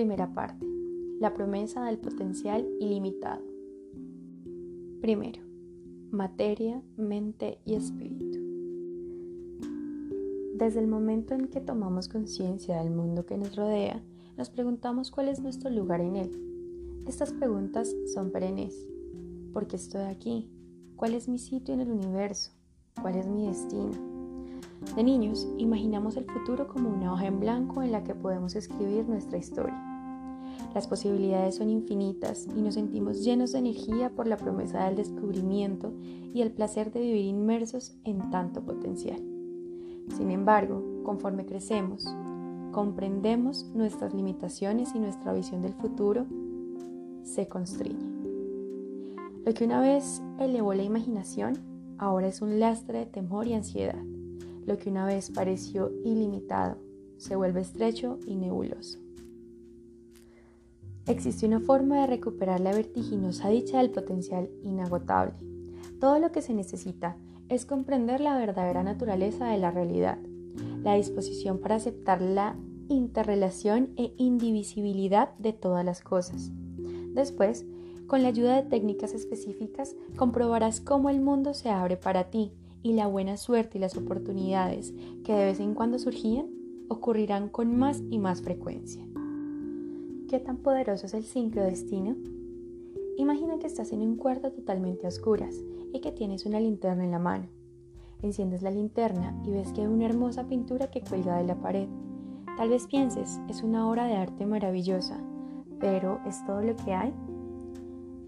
Primera parte. La promesa del potencial ilimitado. Primero, materia, mente y espíritu. Desde el momento en que tomamos conciencia del mundo que nos rodea, nos preguntamos cuál es nuestro lugar en él. Estas preguntas son perennes. ¿Por qué estoy aquí? ¿Cuál es mi sitio en el universo? ¿Cuál es mi destino? De niños, imaginamos el futuro como una hoja en blanco en la que podemos escribir nuestra historia. Las posibilidades son infinitas y nos sentimos llenos de energía por la promesa del descubrimiento y el placer de vivir inmersos en tanto potencial. Sin embargo, conforme crecemos, comprendemos nuestras limitaciones y nuestra visión del futuro se constriñe. Lo que una vez elevó la imaginación, ahora es un lastre de temor y ansiedad. Lo que una vez pareció ilimitado, se vuelve estrecho y nebuloso. Existe una forma de recuperar la vertiginosa dicha del potencial inagotable. Todo lo que se necesita es comprender la verdadera naturaleza de la realidad, la disposición para aceptar la interrelación e indivisibilidad de todas las cosas. Después, con la ayuda de técnicas específicas, comprobarás cómo el mundo se abre para ti y la buena suerte y las oportunidades que de vez en cuando surgían ocurrirán con más y más frecuencia. ¿Qué tan poderoso es el sincrodestino? Imagina que estás en un cuarto totalmente a oscuras y que tienes una linterna en la mano. Enciendes la linterna y ves que hay una hermosa pintura que cuelga de la pared. Tal vez pienses, es una obra de arte maravillosa, pero ¿es todo lo que hay?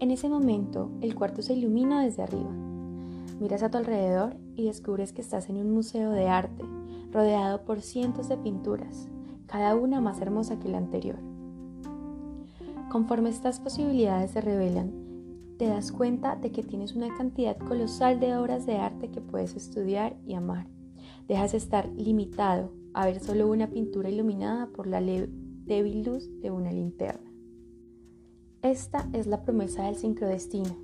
En ese momento, el cuarto se ilumina desde arriba. Miras a tu alrededor y descubres que estás en un museo de arte, rodeado por cientos de pinturas, cada una más hermosa que la anterior. Conforme estas posibilidades se revelan, te das cuenta de que tienes una cantidad colosal de obras de arte que puedes estudiar y amar. Dejas de estar limitado a ver solo una pintura iluminada por la débil luz de una linterna. Esta es la promesa del sincrodestino.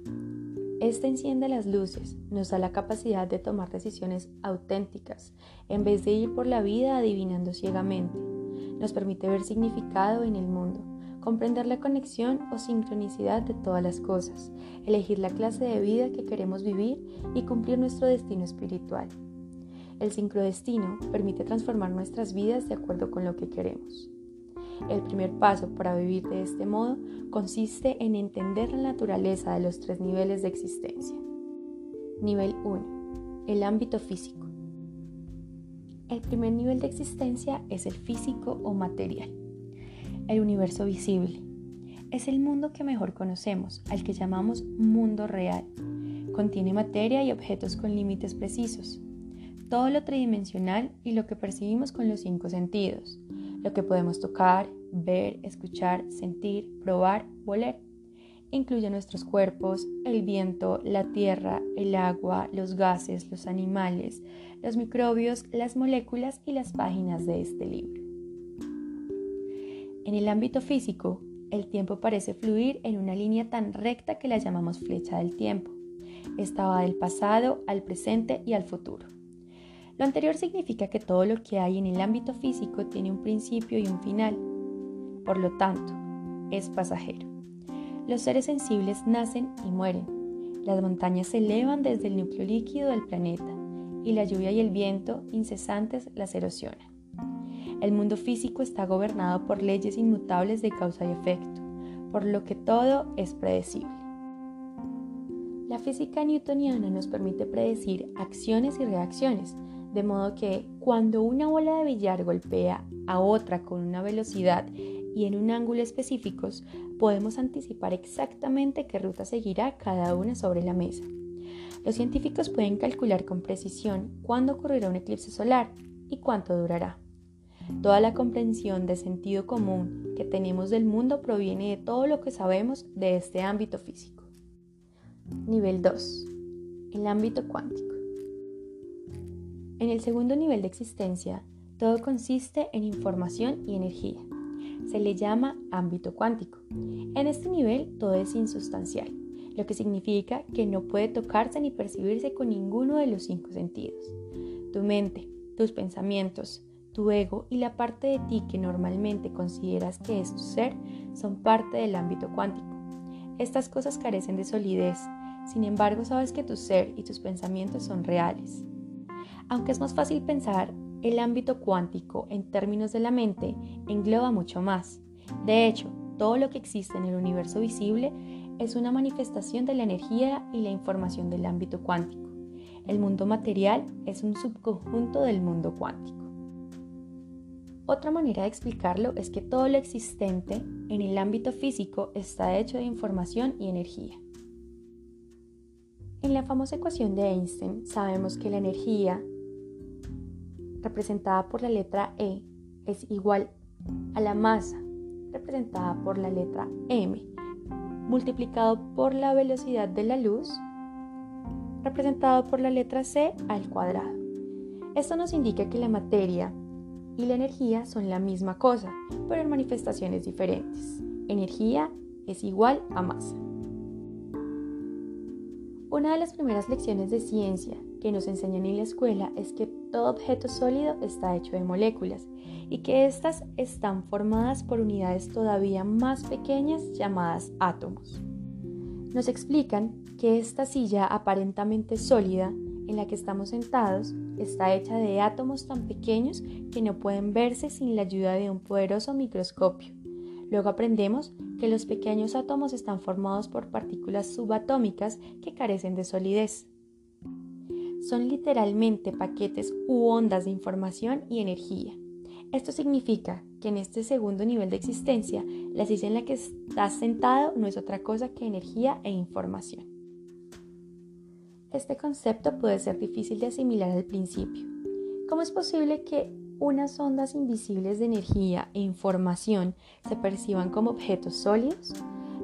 Esta enciende las luces, nos da la capacidad de tomar decisiones auténticas, en vez de ir por la vida adivinando ciegamente. Nos permite ver significado en el mundo, comprender la conexión o sincronicidad de todas las cosas, elegir la clase de vida que queremos vivir y cumplir nuestro destino espiritual. El sincrodestino permite transformar nuestras vidas de acuerdo con lo que queremos. El primer paso para vivir de este modo consiste en entender la naturaleza de los tres niveles de existencia. Nivel 1. El ámbito físico. El primer nivel de existencia es el físico o material el universo visible. Es el mundo que mejor conocemos, al que llamamos mundo real. Contiene materia y objetos con límites precisos. Todo lo tridimensional y lo que percibimos con los cinco sentidos. Lo que podemos tocar, ver, escuchar, sentir, probar, oler. Incluye nuestros cuerpos, el viento, la tierra, el agua, los gases, los animales, los microbios, las moléculas y las páginas de este libro. En el ámbito físico, el tiempo parece fluir en una línea tan recta que la llamamos flecha del tiempo. Esta va del pasado al presente y al futuro. Lo anterior significa que todo lo que hay en el ámbito físico tiene un principio y un final. Por lo tanto, es pasajero. Los seres sensibles nacen y mueren. Las montañas se elevan desde el núcleo líquido del planeta y la lluvia y el viento incesantes las erosionan. El mundo físico está gobernado por leyes inmutables de causa y efecto, por lo que todo es predecible. La física newtoniana nos permite predecir acciones y reacciones, de modo que cuando una bola de billar golpea a otra con una velocidad y en un ángulo específicos, podemos anticipar exactamente qué ruta seguirá cada una sobre la mesa. Los científicos pueden calcular con precisión cuándo ocurrirá un eclipse solar y cuánto durará. Toda la comprensión de sentido común que tenemos del mundo proviene de todo lo que sabemos de este ámbito físico. Nivel 2. El ámbito cuántico. En el segundo nivel de existencia, todo consiste en información y energía. Se le llama ámbito cuántico. En este nivel todo es insustancial, lo que significa que no puede tocarse ni percibirse con ninguno de los cinco sentidos. Tu mente, tus pensamientos, tu ego y la parte de ti que normalmente consideras que es tu ser son parte del ámbito cuántico. Estas cosas carecen de solidez, sin embargo sabes que tu ser y tus pensamientos son reales. Aunque es más fácil pensar, el ámbito cuántico en términos de la mente engloba mucho más. De hecho, todo lo que existe en el universo visible es una manifestación de la energía y la información del ámbito cuántico. El mundo material es un subconjunto del mundo cuántico. Otra manera de explicarlo es que todo lo existente en el ámbito físico está hecho de información y energía. En la famosa ecuación de Einstein sabemos que la energía representada por la letra E es igual a la masa representada por la letra m multiplicado por la velocidad de la luz representado por la letra c al cuadrado. Esto nos indica que la materia y la energía son la misma cosa, pero en manifestaciones diferentes. Energía es igual a masa. Una de las primeras lecciones de ciencia que nos enseñan en la escuela es que todo objeto sólido está hecho de moléculas y que éstas están formadas por unidades todavía más pequeñas llamadas átomos. Nos explican que esta silla aparentemente sólida en la que estamos sentados está hecha de átomos tan pequeños que no pueden verse sin la ayuda de un poderoso microscopio. Luego aprendemos que los pequeños átomos están formados por partículas subatómicas que carecen de solidez. Son literalmente paquetes u ondas de información y energía. Esto significa que en este segundo nivel de existencia, la silla en la que estás sentado no es otra cosa que energía e información. Este concepto puede ser difícil de asimilar al principio. ¿Cómo es posible que unas ondas invisibles de energía e información se perciban como objetos sólidos?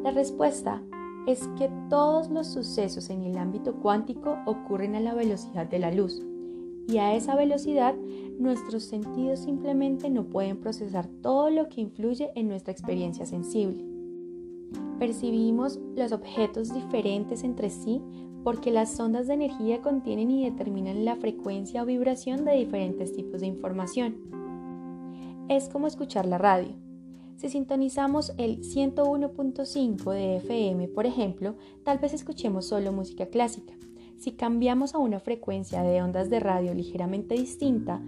La respuesta es que todos los sucesos en el ámbito cuántico ocurren a la velocidad de la luz y a esa velocidad nuestros sentidos simplemente no pueden procesar todo lo que influye en nuestra experiencia sensible. Percibimos los objetos diferentes entre sí porque las ondas de energía contienen y determinan la frecuencia o vibración de diferentes tipos de información. Es como escuchar la radio. Si sintonizamos el 101.5 de FM, por ejemplo, tal vez escuchemos solo música clásica. Si cambiamos a una frecuencia de ondas de radio ligeramente distinta,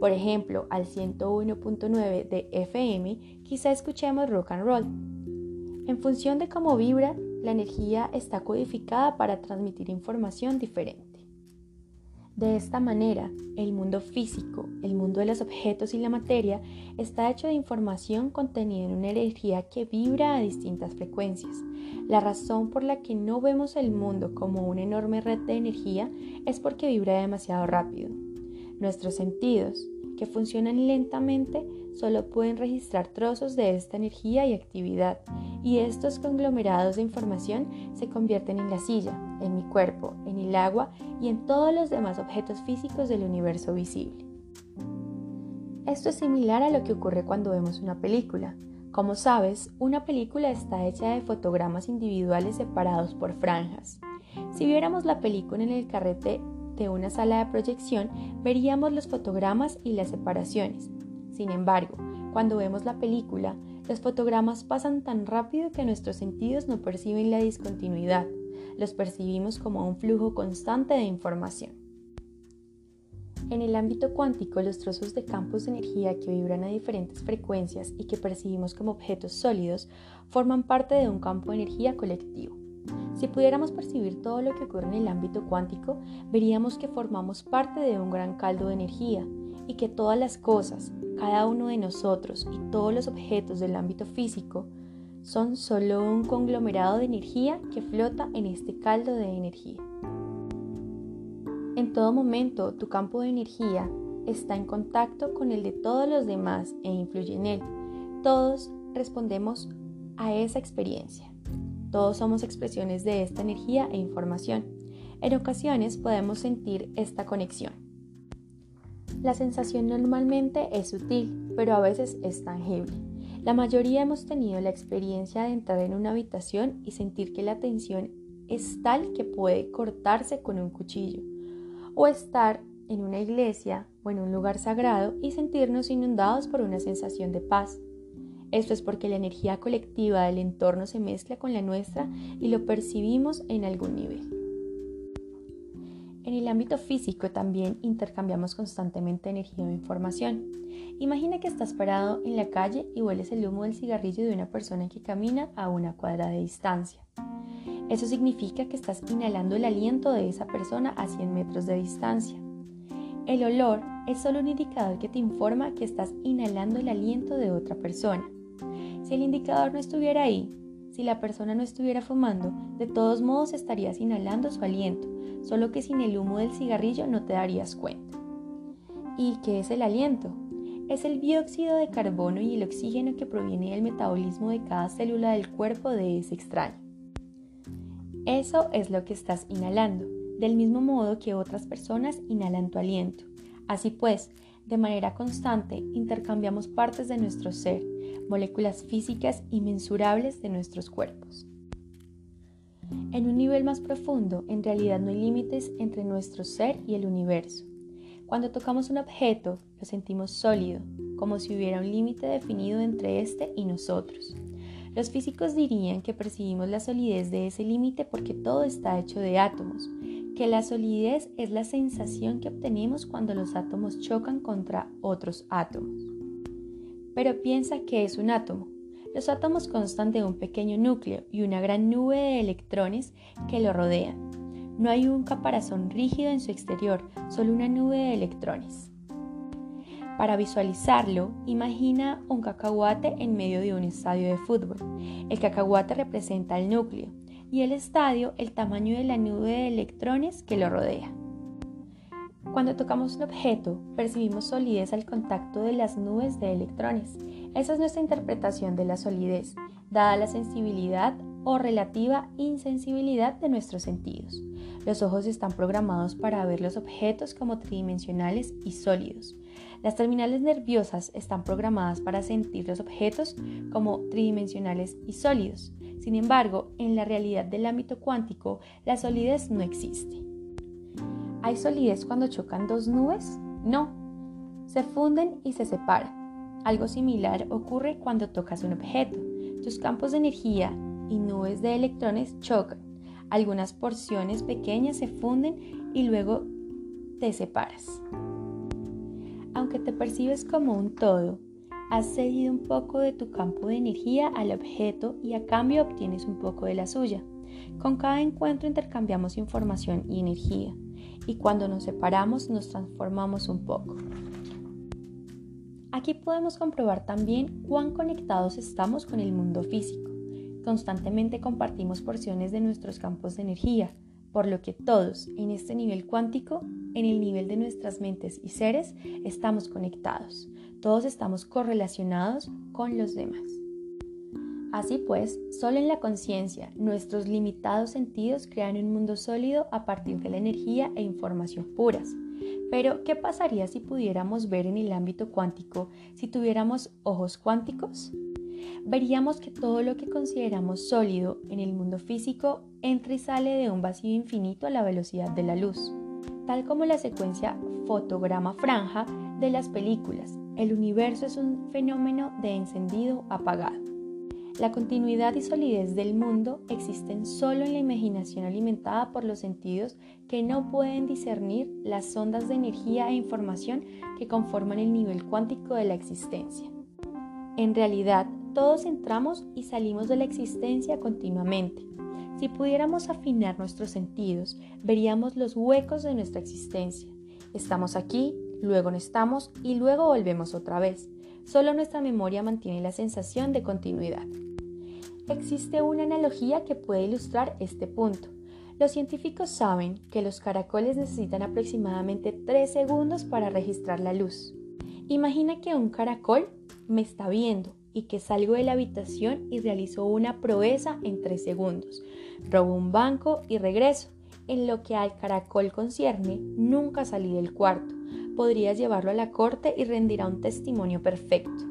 por ejemplo al 101.9 de FM, quizá escuchemos rock and roll. En función de cómo vibra, la energía está codificada para transmitir información diferente. De esta manera, el mundo físico, el mundo de los objetos y la materia, está hecho de información contenida en una energía que vibra a distintas frecuencias. La razón por la que no vemos el mundo como una enorme red de energía es porque vibra demasiado rápido. Nuestros sentidos, que funcionan lentamente, solo pueden registrar trozos de esta energía y actividad, y estos conglomerados de información se convierten en la silla, en mi cuerpo, en el agua y en todos los demás objetos físicos del universo visible. Esto es similar a lo que ocurre cuando vemos una película. Como sabes, una película está hecha de fotogramas individuales separados por franjas. Si viéramos la película en el carrete de una sala de proyección, veríamos los fotogramas y las separaciones, sin embargo, cuando vemos la película, los fotogramas pasan tan rápido que nuestros sentidos no perciben la discontinuidad, los percibimos como un flujo constante de información. En el ámbito cuántico, los trozos de campos de energía que vibran a diferentes frecuencias y que percibimos como objetos sólidos forman parte de un campo de energía colectivo. Si pudiéramos percibir todo lo que ocurre en el ámbito cuántico, veríamos que formamos parte de un gran caldo de energía y que todas las cosas, cada uno de nosotros y todos los objetos del ámbito físico son solo un conglomerado de energía que flota en este caldo de energía. En todo momento tu campo de energía está en contacto con el de todos los demás e influye en él. Todos respondemos a esa experiencia. Todos somos expresiones de esta energía e información. En ocasiones podemos sentir esta conexión. La sensación normalmente es sutil, pero a veces es tangible. La mayoría hemos tenido la experiencia de entrar en una habitación y sentir que la tensión es tal que puede cortarse con un cuchillo, o estar en una iglesia o en un lugar sagrado y sentirnos inundados por una sensación de paz. Esto es porque la energía colectiva del entorno se mezcla con la nuestra y lo percibimos en algún nivel. En el ámbito físico también intercambiamos constantemente energía o información. Imagina que estás parado en la calle y hueles el humo del cigarrillo de una persona que camina a una cuadra de distancia. Eso significa que estás inhalando el aliento de esa persona a 100 metros de distancia. El olor es solo un indicador que te informa que estás inhalando el aliento de otra persona. Si el indicador no estuviera ahí, si la persona no estuviera fumando, de todos modos estarías inhalando su aliento, solo que sin el humo del cigarrillo no te darías cuenta. ¿Y qué es el aliento? Es el dióxido de carbono y el oxígeno que proviene del metabolismo de cada célula del cuerpo de ese extraño. Eso es lo que estás inhalando, del mismo modo que otras personas inhalan tu aliento. Así pues, de manera constante intercambiamos partes de nuestro ser, moléculas físicas inmensurables de nuestros cuerpos. En un nivel más profundo, en realidad no hay límites entre nuestro ser y el universo. Cuando tocamos un objeto, lo sentimos sólido, como si hubiera un límite definido entre éste y nosotros. Los físicos dirían que percibimos la solidez de ese límite porque todo está hecho de átomos, que la solidez es la sensación que obtenemos cuando los átomos chocan contra otros átomos. Pero piensa que es un átomo. Los átomos constan de un pequeño núcleo y una gran nube de electrones que lo rodean. No hay un caparazón rígido en su exterior, solo una nube de electrones. Para visualizarlo, imagina un cacahuate en medio de un estadio de fútbol. El cacahuate representa el núcleo y el estadio el tamaño de la nube de electrones que lo rodea. Cuando tocamos un objeto, percibimos solidez al contacto de las nubes de electrones. Esa es nuestra interpretación de la solidez, dada la sensibilidad o relativa insensibilidad de nuestros sentidos. Los ojos están programados para ver los objetos como tridimensionales y sólidos. Las terminales nerviosas están programadas para sentir los objetos como tridimensionales y sólidos. Sin embargo, en la realidad del ámbito cuántico, la solidez no existe. ¿Hay solidez cuando chocan dos nubes? No. Se funden y se separan. Algo similar ocurre cuando tocas un objeto. Tus campos de energía y nubes de electrones chocan. Algunas porciones pequeñas se funden y luego te separas aunque te percibes como un todo, has cedido un poco de tu campo de energía al objeto y a cambio obtienes un poco de la suya. Con cada encuentro intercambiamos información y energía, y cuando nos separamos nos transformamos un poco. Aquí podemos comprobar también cuán conectados estamos con el mundo físico. Constantemente compartimos porciones de nuestros campos de energía, por lo que todos en este nivel cuántico, en el nivel de nuestras mentes y seres, estamos conectados. Todos estamos correlacionados con los demás. Así pues, solo en la conciencia, nuestros limitados sentidos crean un mundo sólido a partir de la energía e información puras. Pero, ¿qué pasaría si pudiéramos ver en el ámbito cuántico si tuviéramos ojos cuánticos? veríamos que todo lo que consideramos sólido en el mundo físico entra y sale de un vacío infinito a la velocidad de la luz, tal como la secuencia fotograma franja de las películas. El universo es un fenómeno de encendido apagado. La continuidad y solidez del mundo existen solo en la imaginación alimentada por los sentidos que no pueden discernir las ondas de energía e información que conforman el nivel cuántico de la existencia. En realidad, todos entramos y salimos de la existencia continuamente. Si pudiéramos afinar nuestros sentidos, veríamos los huecos de nuestra existencia. Estamos aquí, luego no estamos y luego volvemos otra vez. Solo nuestra memoria mantiene la sensación de continuidad. Existe una analogía que puede ilustrar este punto. Los científicos saben que los caracoles necesitan aproximadamente 3 segundos para registrar la luz. Imagina que un caracol me está viendo y que salgo de la habitación y realizo una proeza en tres segundos. Robo un banco y regreso. En lo que al caracol concierne, nunca salí del cuarto. Podrías llevarlo a la corte y rendirá un testimonio perfecto.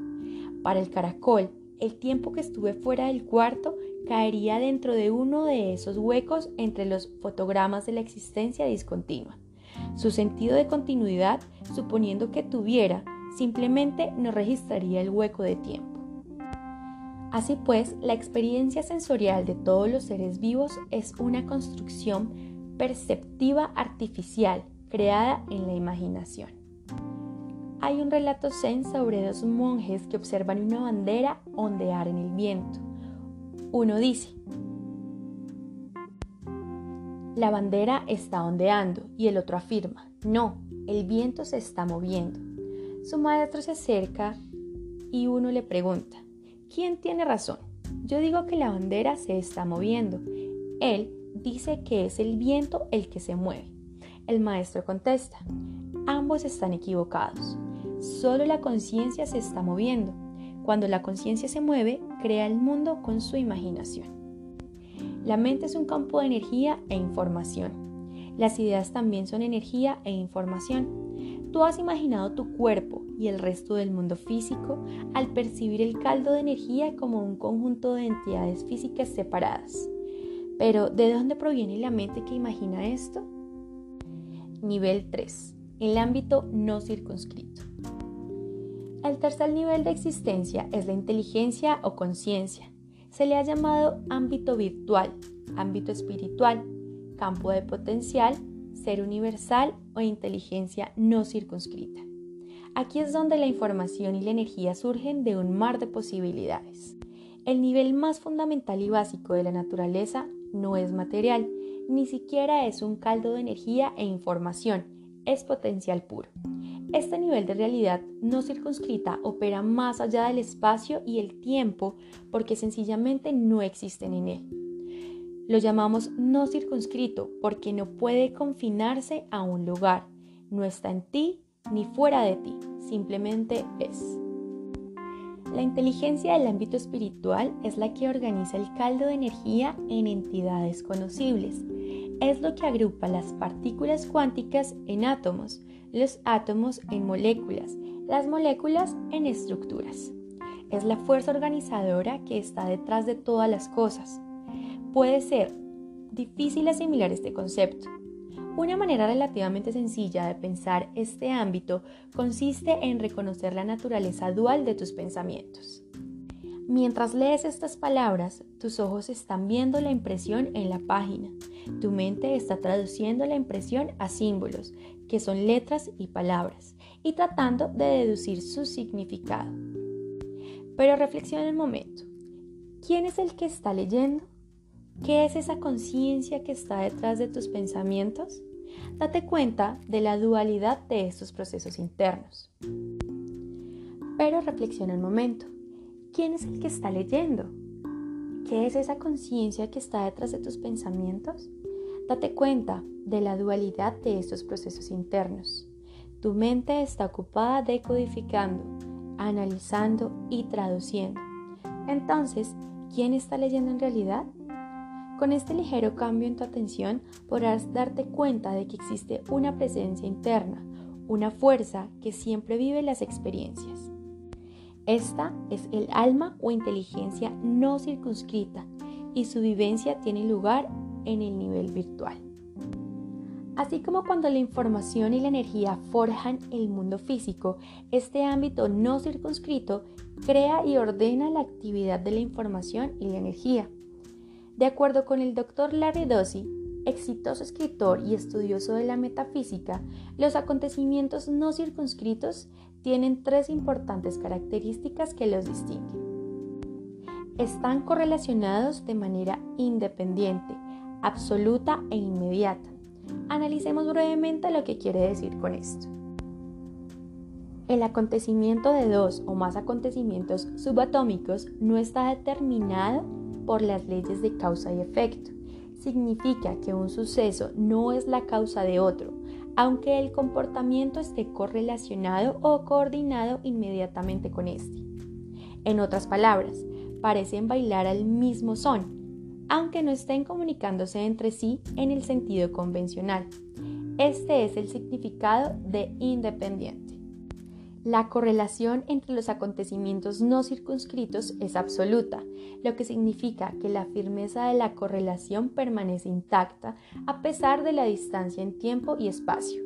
Para el caracol, el tiempo que estuve fuera del cuarto caería dentro de uno de esos huecos entre los fotogramas de la existencia discontinua. Su sentido de continuidad, suponiendo que tuviera, simplemente no registraría el hueco de tiempo. Así pues, la experiencia sensorial de todos los seres vivos es una construcción perceptiva artificial creada en la imaginación. Hay un relato zen sobre dos monjes que observan una bandera ondear en el viento. Uno dice, la bandera está ondeando y el otro afirma, no, el viento se está moviendo. Su maestro se acerca y uno le pregunta, ¿quién tiene razón? Yo digo que la bandera se está moviendo. Él dice que es el viento el que se mueve. El maestro contesta, ambos están equivocados. Solo la conciencia se está moviendo. Cuando la conciencia se mueve, crea el mundo con su imaginación. La mente es un campo de energía e información. Las ideas también son energía e información. Tú has imaginado tu cuerpo y el resto del mundo físico al percibir el caldo de energía como un conjunto de entidades físicas separadas. Pero, ¿de dónde proviene la mente que imagina esto? Nivel 3. El ámbito no circunscrito. El tercer nivel de existencia es la inteligencia o conciencia, se le ha llamado ámbito virtual, ámbito espiritual, campo de potencial, ser universal o inteligencia no circunscrita. Aquí es donde la información y la energía surgen de un mar de posibilidades. El nivel más fundamental y básico de la naturaleza no es material, ni siquiera es un caldo de energía e información, es potencial puro. Este nivel de realidad no circunscrita opera más allá del espacio y el tiempo porque sencillamente no existen en él. Lo llamamos no circunscrito porque no puede confinarse a un lugar, no está en ti ni fuera de ti, simplemente es. La inteligencia del ámbito espiritual es la que organiza el caldo de energía en entidades conocibles. Es lo que agrupa las partículas cuánticas en átomos, los átomos en moléculas, las moléculas en estructuras. Es la fuerza organizadora que está detrás de todas las cosas. Puede ser difícil asimilar este concepto. Una manera relativamente sencilla de pensar este ámbito consiste en reconocer la naturaleza dual de tus pensamientos. Mientras lees estas palabras, tus ojos están viendo la impresión en la página. Tu mente está traduciendo la impresión a símbolos, que son letras y palabras, y tratando de deducir su significado. Pero reflexiona un momento. ¿Quién es el que está leyendo? ¿Qué es esa conciencia que está detrás de tus pensamientos? Date cuenta de la dualidad de estos procesos internos. Pero reflexiona un momento. ¿Quién es el que está leyendo? ¿Qué es esa conciencia que está detrás de tus pensamientos? Date cuenta de la dualidad de estos procesos internos. Tu mente está ocupada decodificando, analizando y traduciendo. Entonces, ¿quién está leyendo en realidad? Con este ligero cambio en tu atención podrás darte cuenta de que existe una presencia interna, una fuerza que siempre vive las experiencias. Esta es el alma o inteligencia no circunscrita y su vivencia tiene lugar en el nivel virtual. Así como cuando la información y la energía forjan el mundo físico, este ámbito no circunscrito crea y ordena la actividad de la información y la energía. De acuerdo con el doctor Larry exitoso escritor y estudioso de la metafísica, los acontecimientos no circunscritos tienen tres importantes características que los distinguen. Están correlacionados de manera independiente, absoluta e inmediata. Analicemos brevemente lo que quiere decir con esto. El acontecimiento de dos o más acontecimientos subatómicos no está determinado por las leyes de causa y efecto. Significa que un suceso no es la causa de otro, aunque el comportamiento esté correlacionado o coordinado inmediatamente con este. En otras palabras, parecen bailar al mismo son, aunque no estén comunicándose entre sí en el sentido convencional. Este es el significado de independiente. La correlación entre los acontecimientos no circunscritos es absoluta, lo que significa que la firmeza de la correlación permanece intacta a pesar de la distancia en tiempo y espacio.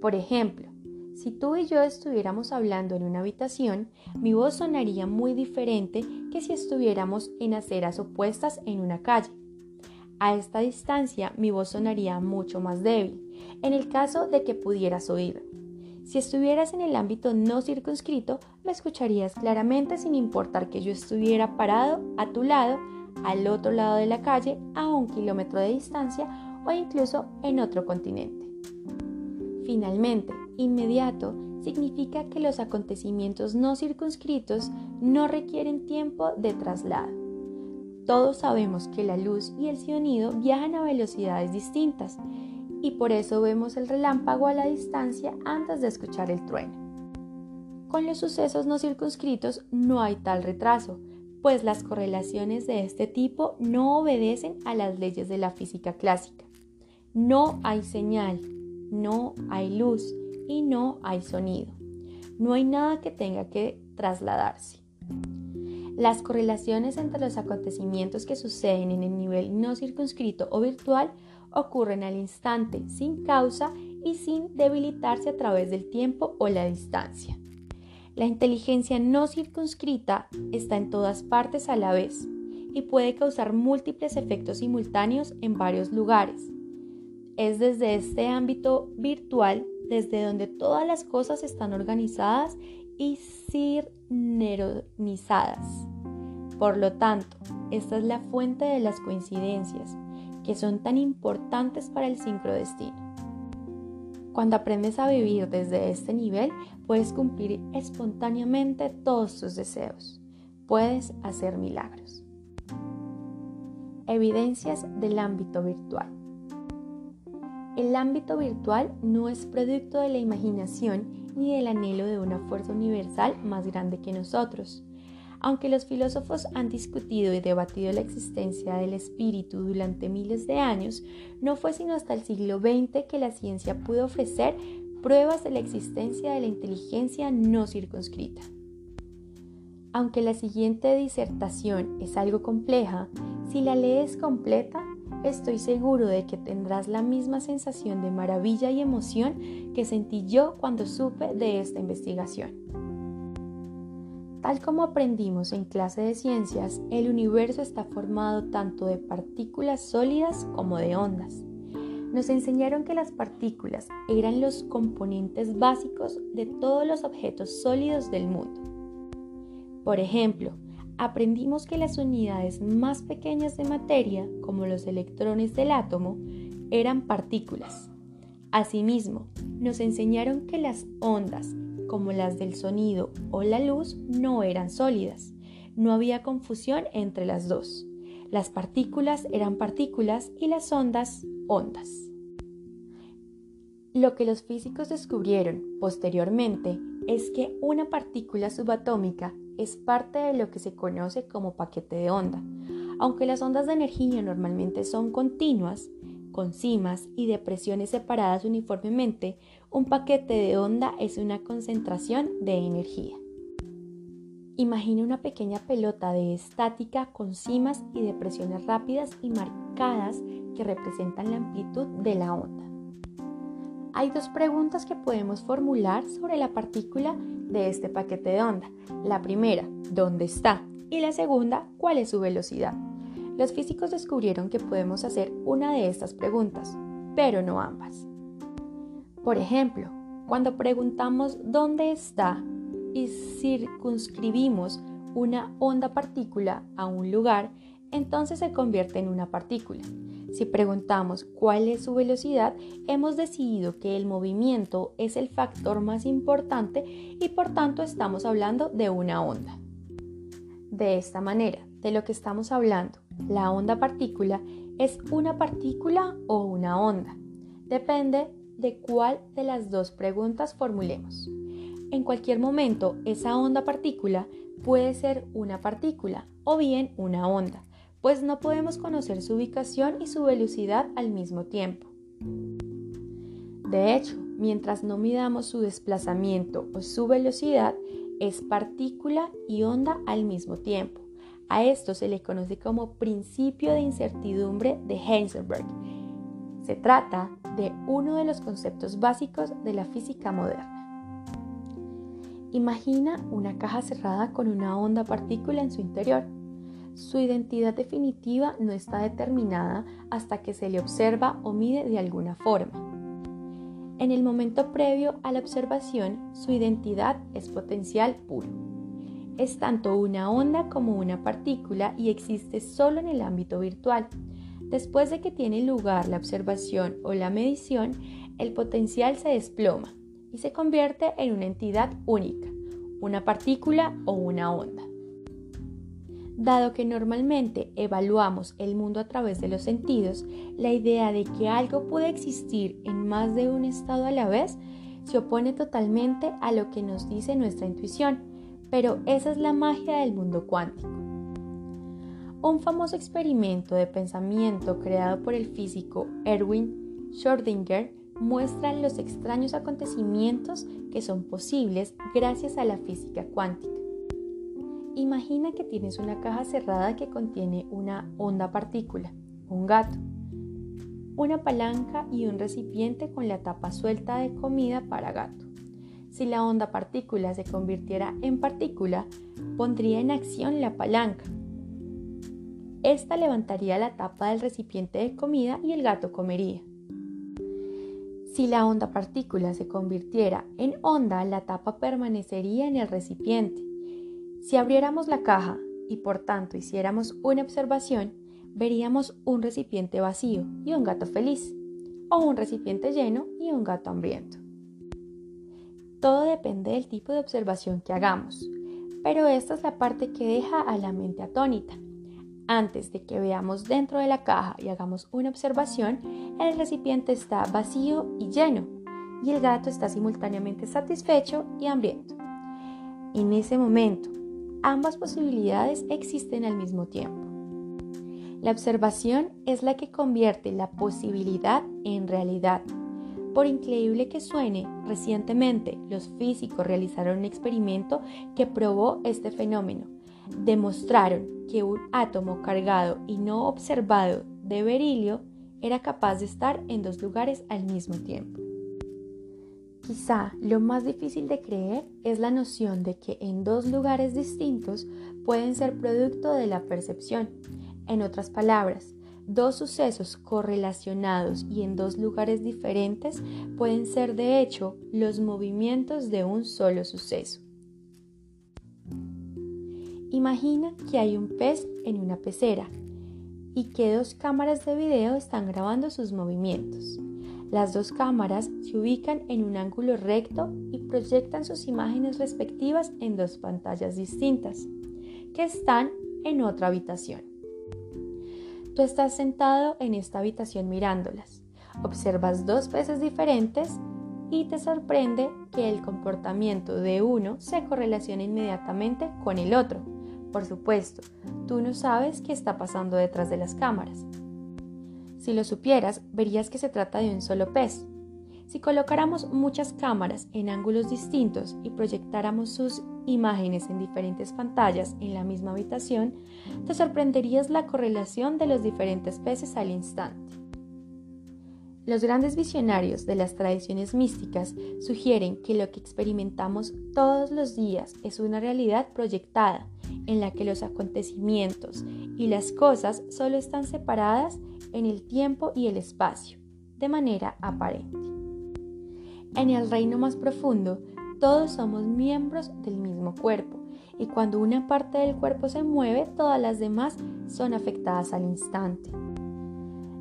Por ejemplo, si tú y yo estuviéramos hablando en una habitación, mi voz sonaría muy diferente que si estuviéramos en aceras opuestas en una calle. A esta distancia mi voz sonaría mucho más débil, en el caso de que pudieras oír. Si estuvieras en el ámbito no circunscrito, me escucharías claramente sin importar que yo estuviera parado a tu lado, al otro lado de la calle, a un kilómetro de distancia o incluso en otro continente. Finalmente, inmediato significa que los acontecimientos no circunscritos no requieren tiempo de traslado. Todos sabemos que la luz y el sonido viajan a velocidades distintas y por eso vemos el relámpago a la distancia antes de escuchar el trueno. Con los sucesos no circunscritos no hay tal retraso, pues las correlaciones de este tipo no obedecen a las leyes de la física clásica. No hay señal, no hay luz y no hay sonido. No hay nada que tenga que trasladarse. Las correlaciones entre los acontecimientos que suceden en el nivel no circunscrito o virtual ocurren al instante, sin causa y sin debilitarse a través del tiempo o la distancia. La inteligencia no circunscrita está en todas partes a la vez y puede causar múltiples efectos simultáneos en varios lugares. Es desde este ámbito virtual desde donde todas las cosas están organizadas y sincronizadas. Por lo tanto, esta es la fuente de las coincidencias, que son tan importantes para el sincrodestino. Cuando aprendes a vivir desde este nivel, puedes cumplir espontáneamente todos tus deseos. Puedes hacer milagros. Evidencias del ámbito virtual. El ámbito virtual no es producto de la imaginación ni del anhelo de una fuerza universal más grande que nosotros. Aunque los filósofos han discutido y debatido la existencia del espíritu durante miles de años, no fue sino hasta el siglo XX que la ciencia pudo ofrecer pruebas de la existencia de la inteligencia no circunscrita. Aunque la siguiente disertación es algo compleja, si la lees completa estoy seguro de que tendrás la misma sensación de maravilla y emoción que sentí yo cuando supe de esta investigación. Tal como aprendimos en clase de ciencias, el universo está formado tanto de partículas sólidas como de ondas. Nos enseñaron que las partículas eran los componentes básicos de todos los objetos sólidos del mundo. Por ejemplo, aprendimos que las unidades más pequeñas de materia, como los electrones del átomo, eran partículas. Asimismo, nos enseñaron que las ondas, como las del sonido o la luz, no eran sólidas. No había confusión entre las dos. Las partículas eran partículas y las ondas, ondas. Lo que los físicos descubrieron posteriormente es que una partícula subatómica es parte de lo que se conoce como paquete de onda. Aunque las ondas de energía normalmente son continuas, con cimas y depresiones separadas uniformemente, un paquete de onda es una concentración de energía. Imagina una pequeña pelota de estática con cimas y depresiones rápidas y marcadas que representan la amplitud de la onda. Hay dos preguntas que podemos formular sobre la partícula de este paquete de onda. La primera, ¿dónde está? Y la segunda, ¿cuál es su velocidad? Los físicos descubrieron que podemos hacer una de estas preguntas, pero no ambas. Por ejemplo, cuando preguntamos dónde está y circunscribimos una onda partícula a un lugar, entonces se convierte en una partícula. Si preguntamos cuál es su velocidad, hemos decidido que el movimiento es el factor más importante y por tanto estamos hablando de una onda. De esta manera, de lo que estamos hablando, la onda partícula es una partícula o una onda. Depende de cuál de las dos preguntas formulemos. En cualquier momento, esa onda partícula puede ser una partícula o bien una onda pues no podemos conocer su ubicación y su velocidad al mismo tiempo. De hecho, mientras no midamos su desplazamiento o su velocidad, es partícula y onda al mismo tiempo. A esto se le conoce como principio de incertidumbre de Heisenberg. Se trata de uno de los conceptos básicos de la física moderna. Imagina una caja cerrada con una onda partícula en su interior. Su identidad definitiva no está determinada hasta que se le observa o mide de alguna forma. En el momento previo a la observación, su identidad es potencial puro. Es tanto una onda como una partícula y existe solo en el ámbito virtual. Después de que tiene lugar la observación o la medición, el potencial se desploma y se convierte en una entidad única, una partícula o una onda. Dado que normalmente evaluamos el mundo a través de los sentidos, la idea de que algo puede existir en más de un estado a la vez se opone totalmente a lo que nos dice nuestra intuición, pero esa es la magia del mundo cuántico. Un famoso experimento de pensamiento creado por el físico Erwin Schrödinger muestra los extraños acontecimientos que son posibles gracias a la física cuántica. Imagina que tienes una caja cerrada que contiene una onda partícula, un gato, una palanca y un recipiente con la tapa suelta de comida para gato. Si la onda partícula se convirtiera en partícula, pondría en acción la palanca. Esta levantaría la tapa del recipiente de comida y el gato comería. Si la onda partícula se convirtiera en onda, la tapa permanecería en el recipiente si abriéramos la caja y por tanto hiciéramos una observación, veríamos un recipiente vacío y un gato feliz, o un recipiente lleno y un gato hambriento. Todo depende del tipo de observación que hagamos, pero esta es la parte que deja a la mente atónita. Antes de que veamos dentro de la caja y hagamos una observación, el recipiente está vacío y lleno, y el gato está simultáneamente satisfecho y hambriento. En ese momento, ambas posibilidades existen al mismo tiempo. La observación es la que convierte la posibilidad en realidad. Por increíble que suene, recientemente los físicos realizaron un experimento que probó este fenómeno. Demostraron que un átomo cargado y no observado de berilio era capaz de estar en dos lugares al mismo tiempo. Quizá lo más difícil de creer es la noción de que en dos lugares distintos pueden ser producto de la percepción. En otras palabras, dos sucesos correlacionados y en dos lugares diferentes pueden ser de hecho los movimientos de un solo suceso. Imagina que hay un pez en una pecera y que dos cámaras de video están grabando sus movimientos. Las dos cámaras se ubican en un ángulo recto y proyectan sus imágenes respectivas en dos pantallas distintas, que están en otra habitación. Tú estás sentado en esta habitación mirándolas. Observas dos peces diferentes y te sorprende que el comportamiento de uno se correlaciona inmediatamente con el otro. Por supuesto, tú no sabes qué está pasando detrás de las cámaras. Si lo supieras, verías que se trata de un solo pez. Si colocáramos muchas cámaras en ángulos distintos y proyectáramos sus imágenes en diferentes pantallas en la misma habitación, te sorprenderías la correlación de los diferentes peces al instante. Los grandes visionarios de las tradiciones místicas sugieren que lo que experimentamos todos los días es una realidad proyectada en la que los acontecimientos y las cosas solo están separadas en el tiempo y el espacio, de manera aparente. En el reino más profundo, todos somos miembros del mismo cuerpo, y cuando una parte del cuerpo se mueve, todas las demás son afectadas al instante.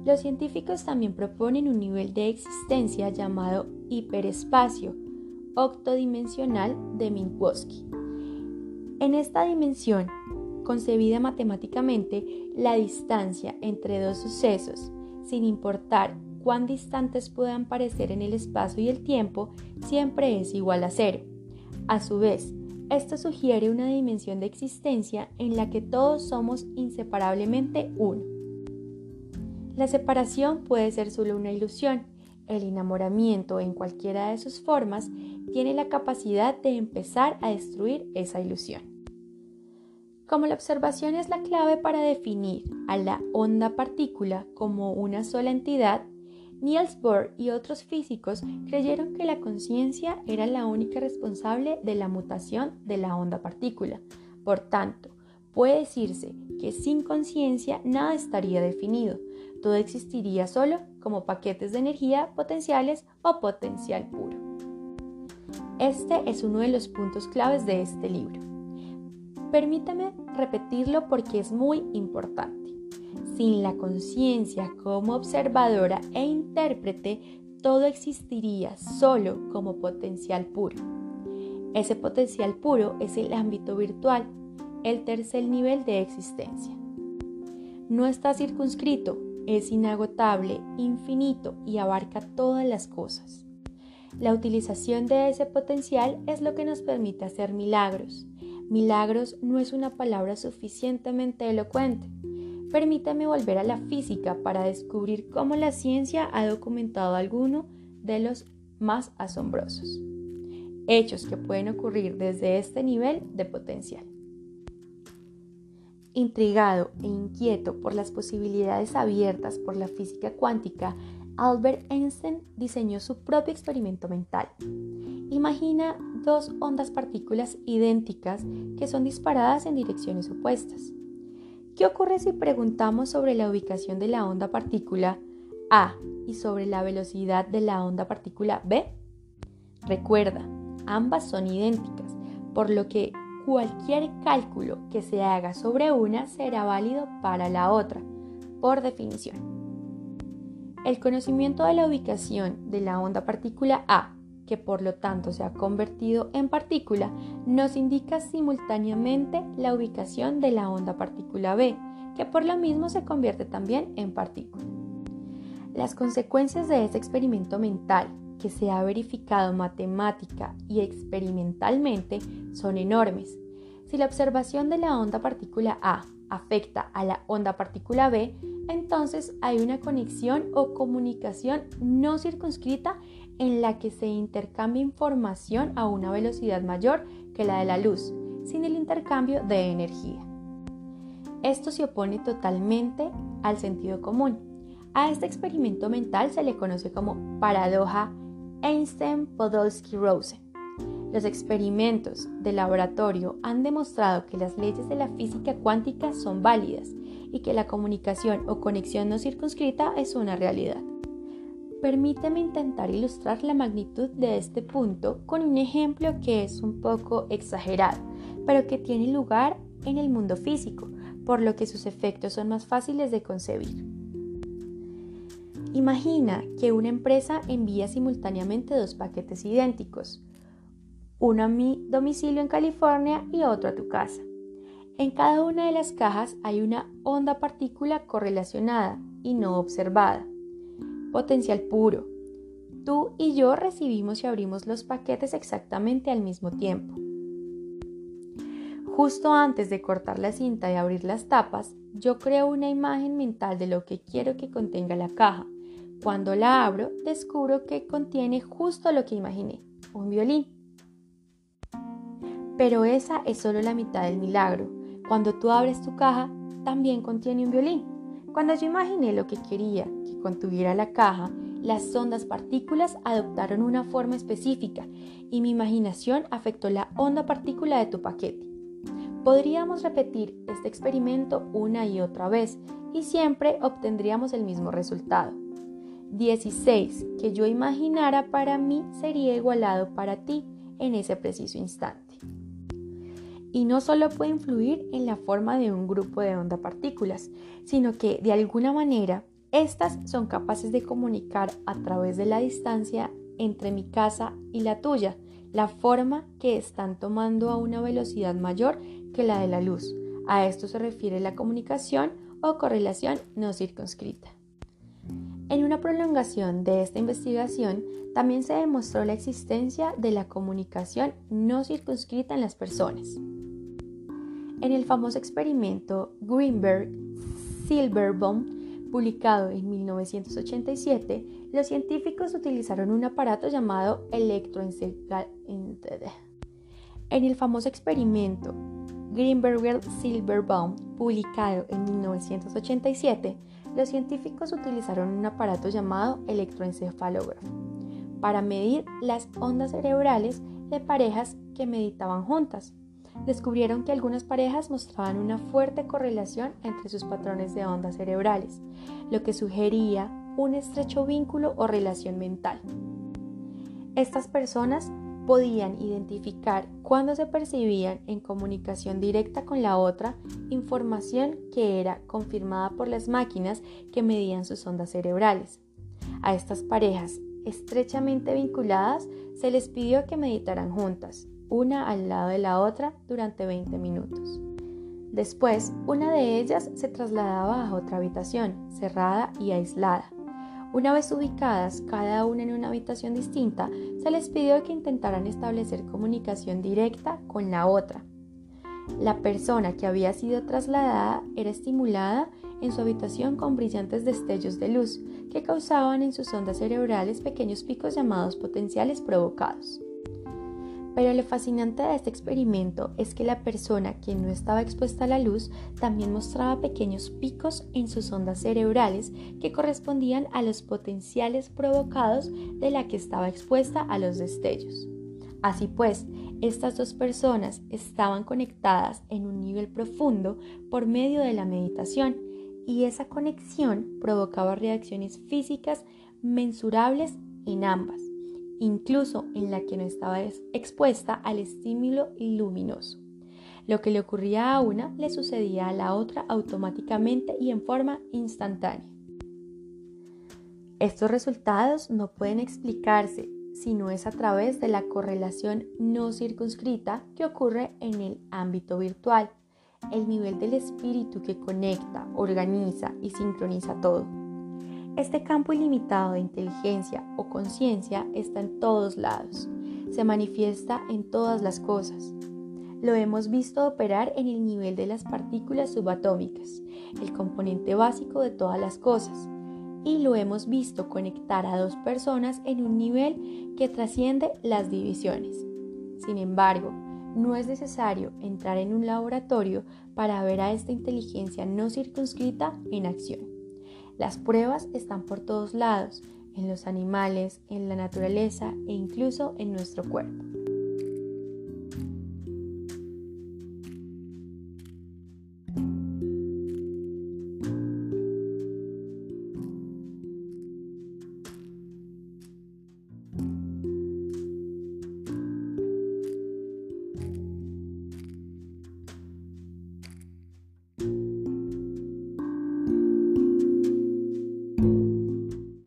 Los científicos también proponen un nivel de existencia llamado hiperespacio octodimensional de Minkowski. En esta dimensión, concebida matemáticamente, la distancia entre dos sucesos, sin importar cuán distantes puedan parecer en el espacio y el tiempo, siempre es igual a cero. A su vez, esto sugiere una dimensión de existencia en la que todos somos inseparablemente uno. La separación puede ser solo una ilusión. El enamoramiento en cualquiera de sus formas tiene la capacidad de empezar a destruir esa ilusión. Como la observación es la clave para definir a la onda partícula como una sola entidad, Niels Bohr y otros físicos creyeron que la conciencia era la única responsable de la mutación de la onda partícula. Por tanto, puede decirse que sin conciencia nada estaría definido, todo existiría solo como paquetes de energía potenciales o potencial puro. Este es uno de los puntos claves de este libro. Permítame repetirlo porque es muy importante. Sin la conciencia como observadora e intérprete, todo existiría solo como potencial puro. Ese potencial puro es el ámbito virtual, el tercer nivel de existencia. No está circunscrito, es inagotable, infinito y abarca todas las cosas. La utilización de ese potencial es lo que nos permite hacer milagros. Milagros no es una palabra suficientemente elocuente. Permítame volver a la física para descubrir cómo la ciencia ha documentado alguno de los más asombrosos. Hechos que pueden ocurrir desde este nivel de potencial. Intrigado e inquieto por las posibilidades abiertas por la física cuántica, Albert Einstein diseñó su propio experimento mental. Imagina dos ondas partículas idénticas que son disparadas en direcciones opuestas. ¿Qué ocurre si preguntamos sobre la ubicación de la onda partícula A y sobre la velocidad de la onda partícula B? Recuerda, ambas son idénticas, por lo que cualquier cálculo que se haga sobre una será válido para la otra, por definición. El conocimiento de la ubicación de la onda partícula A, que por lo tanto se ha convertido en partícula, nos indica simultáneamente la ubicación de la onda partícula B, que por lo mismo se convierte también en partícula. Las consecuencias de este experimento mental que se ha verificado matemática y experimentalmente son enormes. Si la observación de la onda partícula A afecta a la onda partícula B, entonces hay una conexión o comunicación no circunscrita en la que se intercambia información a una velocidad mayor que la de la luz, sin el intercambio de energía. Esto se opone totalmente al sentido común. A este experimento mental se le conoce como paradoja Einstein-Podolsky-Rosen. Los experimentos de laboratorio han demostrado que las leyes de la física cuántica son válidas y que la comunicación o conexión no circunscrita es una realidad. Permíteme intentar ilustrar la magnitud de este punto con un ejemplo que es un poco exagerado, pero que tiene lugar en el mundo físico, por lo que sus efectos son más fáciles de concebir. Imagina que una empresa envía simultáneamente dos paquetes idénticos, uno a mi domicilio en California y otro a tu casa. En cada una de las cajas hay una onda partícula correlacionada y no observada. Potencial puro. Tú y yo recibimos y abrimos los paquetes exactamente al mismo tiempo. Justo antes de cortar la cinta y abrir las tapas, yo creo una imagen mental de lo que quiero que contenga la caja cuando la abro, descubro que contiene justo lo que imaginé, un violín. Pero esa es solo la mitad del milagro. Cuando tú abres tu caja, también contiene un violín. Cuando yo imaginé lo que quería que contuviera la caja, las ondas partículas adoptaron una forma específica y mi imaginación afectó la onda partícula de tu paquete. Podríamos repetir este experimento una y otra vez y siempre obtendríamos el mismo resultado. 16 que yo imaginara para mí sería igualado para ti en ese preciso instante. Y no solo puede influir en la forma de un grupo de onda partículas, sino que de alguna manera estas son capaces de comunicar a través de la distancia entre mi casa y la tuya, la forma que están tomando a una velocidad mayor que la de la luz. A esto se refiere la comunicación o correlación no circunscrita. En una prolongación de esta investigación, también se demostró la existencia de la comunicación no circunscrita en las personas. En el famoso experimento Greenberg-Silverbaum, publicado en 1987, los científicos utilizaron un aparato llamado electroencefalograma. En el famoso experimento Greenberg-Silverbaum, publicado en 1987, los científicos utilizaron un aparato llamado electroencefalógrafo para medir las ondas cerebrales de parejas que meditaban juntas. Descubrieron que algunas parejas mostraban una fuerte correlación entre sus patrones de ondas cerebrales, lo que sugería un estrecho vínculo o relación mental. Estas personas podían identificar cuando se percibían en comunicación directa con la otra información que era confirmada por las máquinas que medían sus ondas cerebrales. A estas parejas estrechamente vinculadas se les pidió que meditaran juntas, una al lado de la otra durante 20 minutos. Después, una de ellas se trasladaba a otra habitación, cerrada y aislada, una vez ubicadas cada una en una habitación distinta, se les pidió que intentaran establecer comunicación directa con la otra. La persona que había sido trasladada era estimulada en su habitación con brillantes destellos de luz que causaban en sus ondas cerebrales pequeños picos llamados potenciales provocados. Pero lo fascinante de este experimento es que la persona quien no estaba expuesta a la luz también mostraba pequeños picos en sus ondas cerebrales que correspondían a los potenciales provocados de la que estaba expuesta a los destellos. Así pues, estas dos personas estaban conectadas en un nivel profundo por medio de la meditación y esa conexión provocaba reacciones físicas mensurables en ambas incluso en la que no estaba expuesta al estímulo luminoso. Lo que le ocurría a una le sucedía a la otra automáticamente y en forma instantánea. Estos resultados no pueden explicarse si no es a través de la correlación no circunscrita que ocurre en el ámbito virtual, el nivel del espíritu que conecta, organiza y sincroniza todo. Este campo ilimitado de inteligencia o conciencia está en todos lados, se manifiesta en todas las cosas. Lo hemos visto operar en el nivel de las partículas subatómicas, el componente básico de todas las cosas, y lo hemos visto conectar a dos personas en un nivel que trasciende las divisiones. Sin embargo, no es necesario entrar en un laboratorio para ver a esta inteligencia no circunscrita en acción. Las pruebas están por todos lados, en los animales, en la naturaleza e incluso en nuestro cuerpo.